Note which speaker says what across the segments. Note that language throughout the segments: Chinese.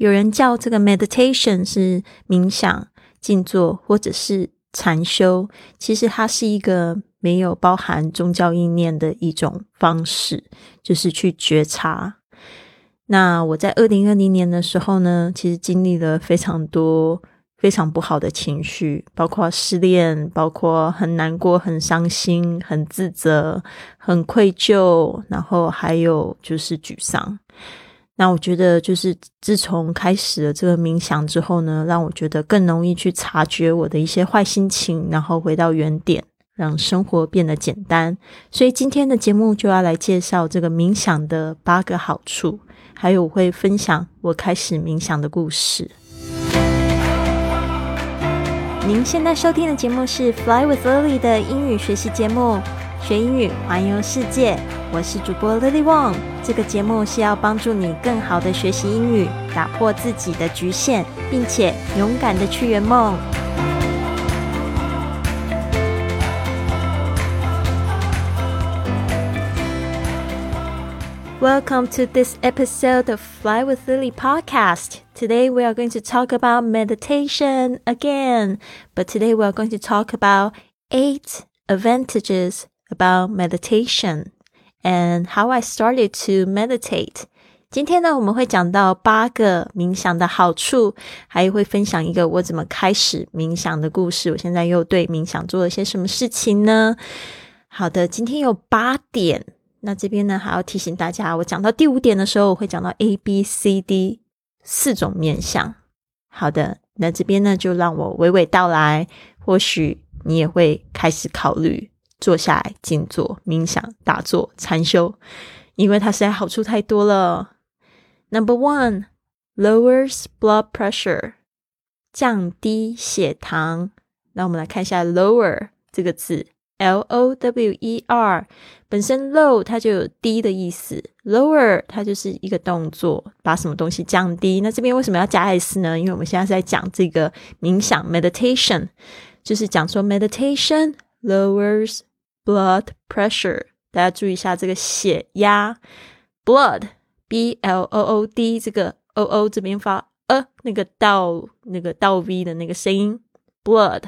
Speaker 1: 有人叫这个 meditation 是冥想、静坐或者是禅修，其实它是一个没有包含宗教意念的一种方式，就是去觉察。那我在二零二零年的时候呢，其实经历了非常多非常不好的情绪，包括失恋，包括很难过、很伤心、很自责、很愧疚，然后还有就是沮丧。那我觉得，就是自从开始了这个冥想之后呢，让我觉得更容易去察觉我的一些坏心情，然后回到原点，让生活变得简单。所以今天的节目就要来介绍这个冥想的八个好处。还有我会分享我开始冥想的故事。您现在收听的节目是 Fly with Lily 的英语学习节目，学英语环游世界。我是主播 Lily Wong。这个节目是要帮助你更好的学习英语，打破自己的局限，并且勇敢的去圆梦。Welcome to this episode of Fly with Lily podcast. Today we are going to talk about meditation again, but today we are going to talk about eight advantages about meditation and how I started to meditate. 今天呢，我们会讲到八个冥想的好处，还会分享一个我怎么开始冥想的故事。我现在又对冥想做了些什么事情呢？好的，今天有八点。那这边呢，还要提醒大家，我讲到第五点的时候，我会讲到 A、B、C、D 四种面相。好的，那这边呢，就让我娓娓道来，或许你也会开始考虑坐下来静坐、冥想、打坐、禅修，因为它实在好处太多了。Number one lowers blood pressure，降低血糖。那我们来看一下 lower 这个字。L O W E R 本身 low 它就有低的意思，lower 它就是一个动作，把什么东西降低。那这边为什么要加 s 呢？因为我们现在是在讲这个冥想 meditation，就是讲说 meditation lowers blood pressure。大家注意一下这个血压，blood B L O O D 这个 O O 这边发呃那个倒那个倒 V 的那个声音，blood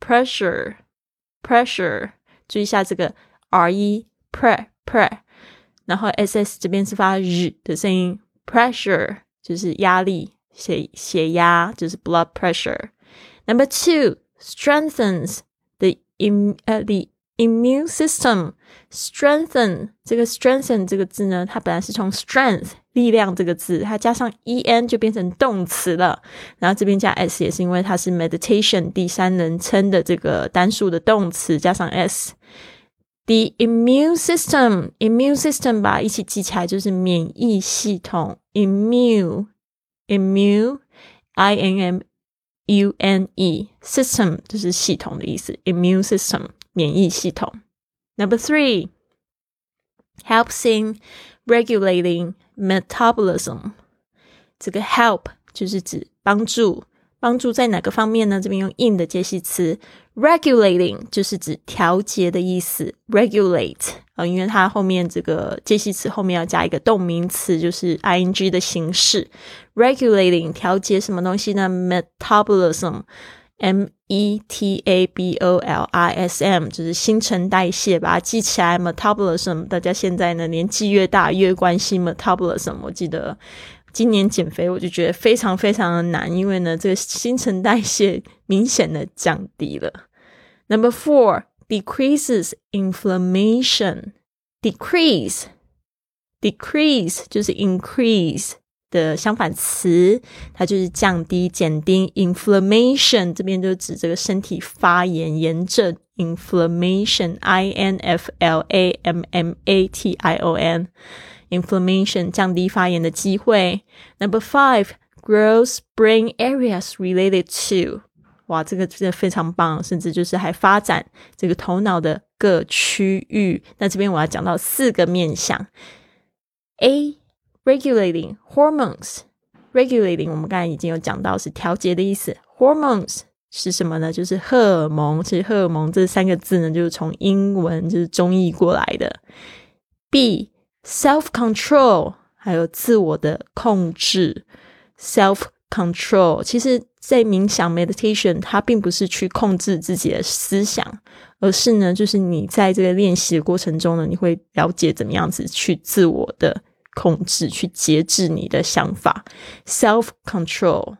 Speaker 1: pressure。pressure，注意一下这个 r e pre pre，然后 s s 这边是发日的声音，pressure 就是压力，血血压就是 blood pressure。Number two strengthens the im 呃 the immune system。strengthen 这个 strengthen 这个字呢，它本来是从 strength 力量这个字，它加上 e n 就变成动词了。然后这边加 s 也是因为它是 meditation 第三人称的这个单数的动词，加上 s。The immune system immune system 吧，一起记起来就是免疫系统。immune immune i n m u n e system 就是系统的意思。immune system 免疫系统。Number three helps in regulating metabolism，这个 help 就是指帮助，帮助在哪个方面呢？这边用 in 的介系词，regulating 就是指调节的意思，regulate 啊，因为它后面这个介系词后面要加一个动名词，就是 ing 的形式，regulating 调节什么东西呢？metabolism。M E T A B O L I S M 就是新陈代谢，把它记起来。Metabolism，大家现在呢年纪越大越关心 metabolism。我记得今年减肥，我就觉得非常非常的难，因为呢这个新陈代谢明显的降低了。Number four decreases inflammation. Decrease, decrease 就是 increase。的相反词，它就是降低、减低。inflammation 这边就指这个身体发炎、炎症。inflammation，i n f l a m m a t i o n，inflammation 降低发炎的机会。Number five grows brain areas related to，哇，这个真的非常棒，甚至就是还发展这个头脑的各区域。那这边我要讲到四个面向，A。Regulating hormones。regulating 我们刚才已经有讲到是调节的意思，hormones 是什么呢？就是荷尔蒙。其实荷尔蒙这三个字呢，就是从英文就是中译过来的。B self control 还有自我的控制 self control。其实，在冥想 meditation，它并不是去控制自己的思想，而是呢，就是你在这个练习的过程中呢，你会了解怎么样子去自我的控制，去节制你的想法。self control。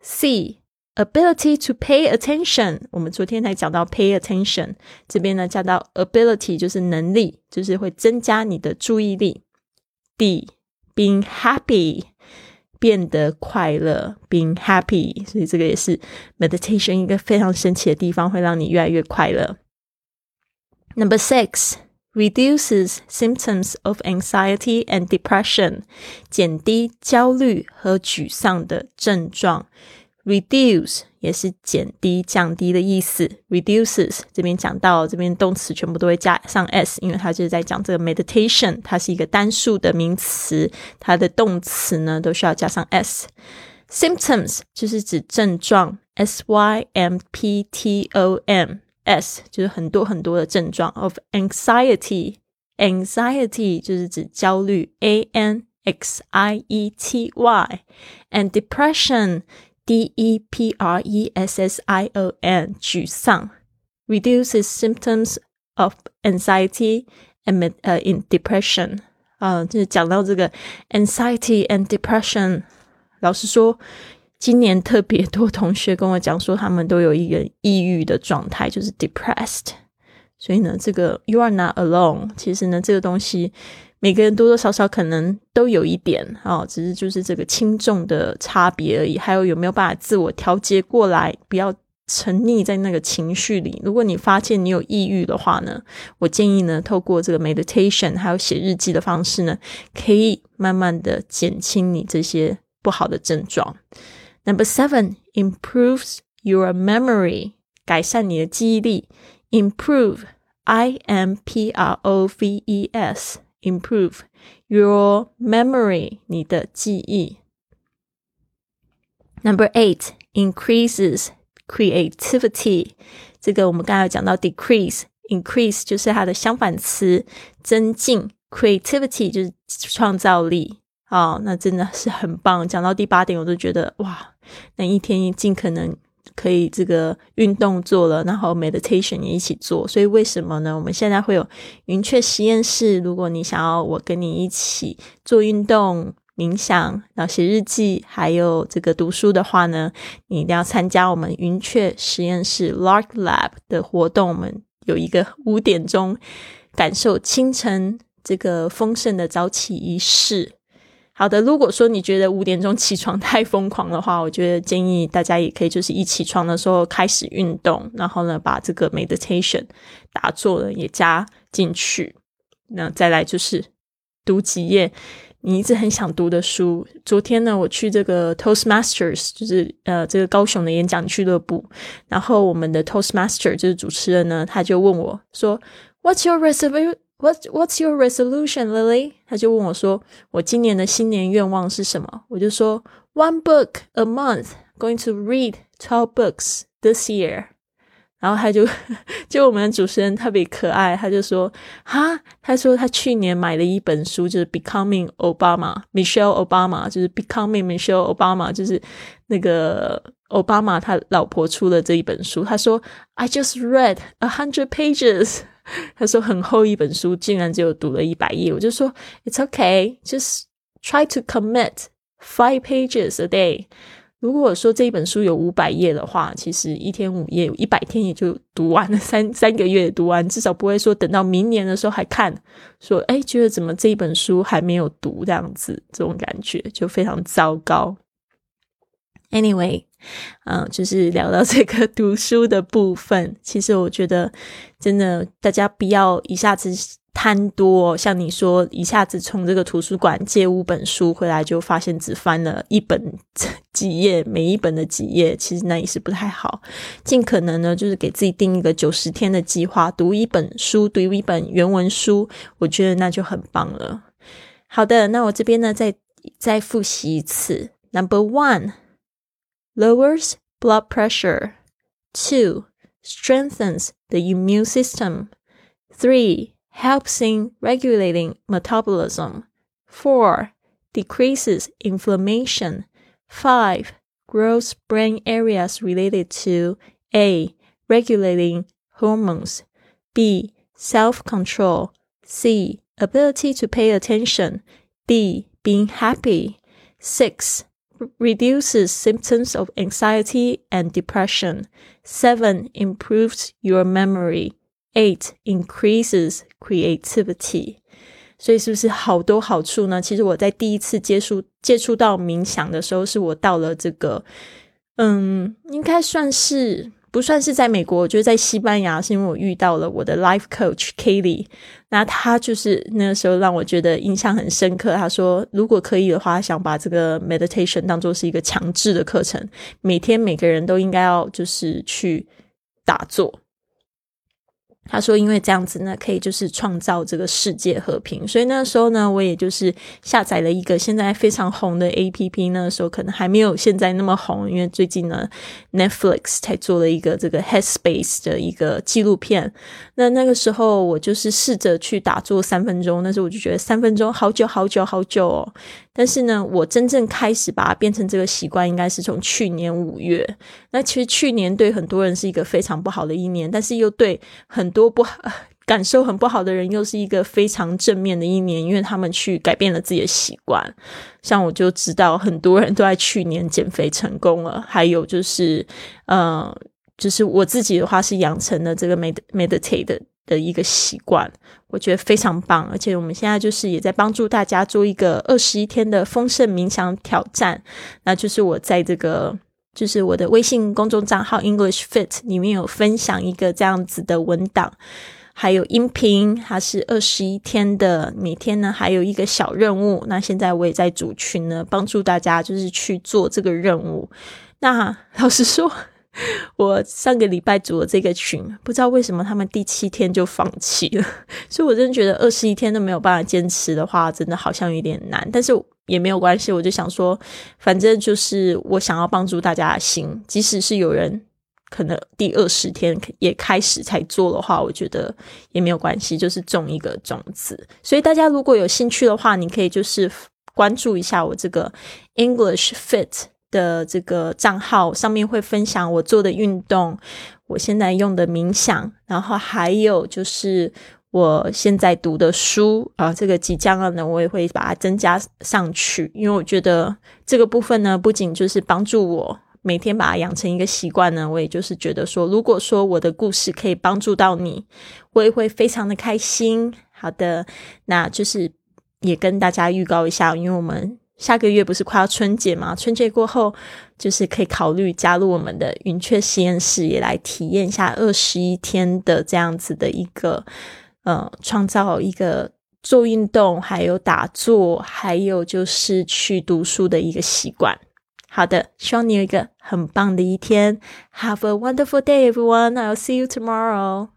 Speaker 1: C ability to pay attention，我们昨天才讲到 pay attention，这边呢加到 ability 就是能力，就是会增加你的注意力。D being happy，变得快乐，being happy，所以这个也是 meditation 一个非常神奇的地方，会让你越来越快乐。Number six reduces symptoms of anxiety and depression，减低焦虑和沮丧的症状。reduce 也是减低、降低的意思。reduces 这边讲到这边动词全部都会加上 s，因为它就是在讲这个 meditation，它是一个单数的名词，它的动词呢都需要加上 s。symptoms 就是指症状，s y m p t o m s 就是很多很多的症状。of anxiety，anxiety 就是指焦虑，a n x i e t y，and depression。D E P R E S S I O N 沮丧，reduces symptoms of anxiety and 呃 in depression 啊，就是讲到这个 anxiety and depression。老实说， 今年特别多同学跟我讲说，他们都有一个抑郁的状态，就是 depressed。所以呢，这个 you are not alone。其实呢，这个东西。每个人多多少少可能都有一点哦，只是就是这个轻重的差别而已。还有有没有办法自我调节过来，不要沉溺在那个情绪里？如果你发现你有抑郁的话呢，我建议呢，透过这个 meditation 还有写日记的方式呢，可以慢慢的减轻你这些不好的症状。Number seven improves your memory，改善你的记忆力。Improve，I M P R O V E S。improve your memory，你的记忆。Number eight increases creativity。这个我们刚才讲到 decrease，increase 就是它的相反词，增进 creativity 就是创造力。哦，那真的是很棒。讲到第八点，我都觉得哇， 那一天尽可能可以这个运动做了，然后 meditation 也一起做。所以为什么呢？我们现在会有云雀实验室。如果你想要我跟你一起做运动、冥想、然后写日记，还有这个读书的话呢，你一定要参加我们云雀实验室 Lark Lab 的活动。我们有一个五点钟感受清晨这个丰盛的早起仪式。好的，如果说你觉得五点钟起床太疯狂的话，我觉得建议大家也可以就是一起床的时候开始运动，然后呢把这个 meditation 打坐了也加进去。那再来就是读几页你一直很想读的书。昨天呢，我去这个 Toastmasters，就是呃这个高雄的演讲俱乐部，然后我们的 Toastmaster 就是主持人呢，他就问我说：“What's your resolution？” What What's your resolution, Lily？他就问我说：“我今年的新年愿望是什么？”我就说：“One book a month, going to read twelve books this year。”然后他就就我们的主持人特别可爱，他就说：“哈，他说他去年买了一本书，就是《Becoming Obama》，Michelle Obama，就是《Becoming Michelle Obama》，就是那个奥巴马他老婆出的这一本书。他说：“I just read a hundred pages。” 他说很厚一本书，竟然只有读了一百页。我就说，It's okay, just try to commit five pages a day。如果说这一本书有五百页的话，其实一天五页，一百天也就读完了，三三个月读完，至少不会说等到明年的时候还看，说哎，觉得怎么这一本书还没有读这样子，这种感觉就非常糟糕。Anyway，嗯，就是聊到这个读书的部分。其实我觉得，真的大家不要一下子贪多，像你说，一下子从这个图书馆借五本书回来，就发现只翻了一本几页，每一本的几页，其实那也是不太好。尽可能呢，就是给自己定一个九十天的计划，读一本书，读一本原文书，我觉得那就很棒了。好的，那我这边呢，再再复习一次，Number One。Lowers blood pressure. 2. Strengthens the immune system. 3. Helps in regulating metabolism. 4. Decreases inflammation. Five growth brain areas related to A. Regulating hormones, B. Self control, C. Ability to pay attention, D. Being happy. Six reduces symptoms of anxiety and depression. Seven improves your memory. Eight increases creativity. 所以是不是好多好处呢？其实我在第一次接触接触到冥想的时候，是我到了这个，嗯，应该算是 不算是在美国？我觉得在西班牙，是因为我遇到了我的 life coach Kelly，那他就是那个时候让我觉得印象很深刻。他说，如果可以的话，想把这个 meditation 当做是一个强制的课程，每天每个人都应该要就是去打坐。他说：“因为这样子呢，可以就是创造这个世界和平。所以那时候呢，我也就是下载了一个现在非常红的 A P P。那时候可能还没有现在那么红，因为最近呢，Netflix 才做了一个这个 Headspace 的一个纪录片。那那个时候我就是试着去打坐三分钟，那时候我就觉得三分钟好久好久好久哦。”但是呢，我真正开始把它变成这个习惯，应该是从去年五月。那其实去年对很多人是一个非常不好的一年，但是又对很多不好、感受很不好的人，又是一个非常正面的一年，因为他们去改变了自己的习惯。像我就知道很多人都在去年减肥成功了，还有就是，呃，就是我自己的话是养成了这个 med meditate 的一个习惯。我觉得非常棒，而且我们现在就是也在帮助大家做一个二十一天的丰盛冥想挑战。那就是我在这个就是我的微信公众账号 English Fit 里面有分享一个这样子的文档，还有音频，它是二十一天的，每天呢还有一个小任务。那现在我也在组群呢，帮助大家就是去做这个任务。那老实说。我上个礼拜组了这个群，不知道为什么他们第七天就放弃了，所以我真的觉得二十一天都没有办法坚持的话，真的好像有点难。但是也没有关系，我就想说，反正就是我想要帮助大家的心，即使是有人可能第二十天也开始才做的话，我觉得也没有关系，就是种一个种子。所以大家如果有兴趣的话，你可以就是关注一下我这个 English Fit。的这个账号上面会分享我做的运动，我现在用的冥想，然后还有就是我现在读的书啊，这个即将呢，我也会把它增加上去，因为我觉得这个部分呢，不仅就是帮助我每天把它养成一个习惯呢，我也就是觉得说，如果说我的故事可以帮助到你，我也会非常的开心。好的，那就是也跟大家预告一下，因为我们。下个月不是快要春节嘛？春节过后，就是可以考虑加入我们的云雀实验室，也来体验一下二十一天的这样子的一个，呃，创造一个做运动，还有打坐，还有就是去读书的一个习惯。好的，希望你有一个很棒的一天。Have a wonderful day, everyone. I'll see you tomorrow.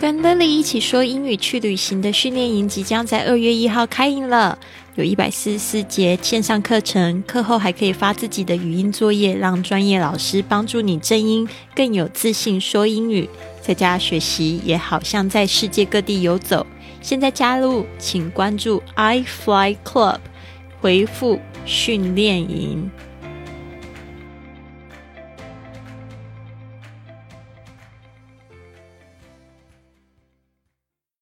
Speaker 1: 跟 Lily 一起说英语去旅行的训练营即将在二月一号开营了，有一百四十四节线上课程，课后还可以发自己的语音作业，让专业老师帮助你正音，更有自信说英语。在家学习也好像在世界各地游走。现在加入，请关注 i Fly Club，回复训练营。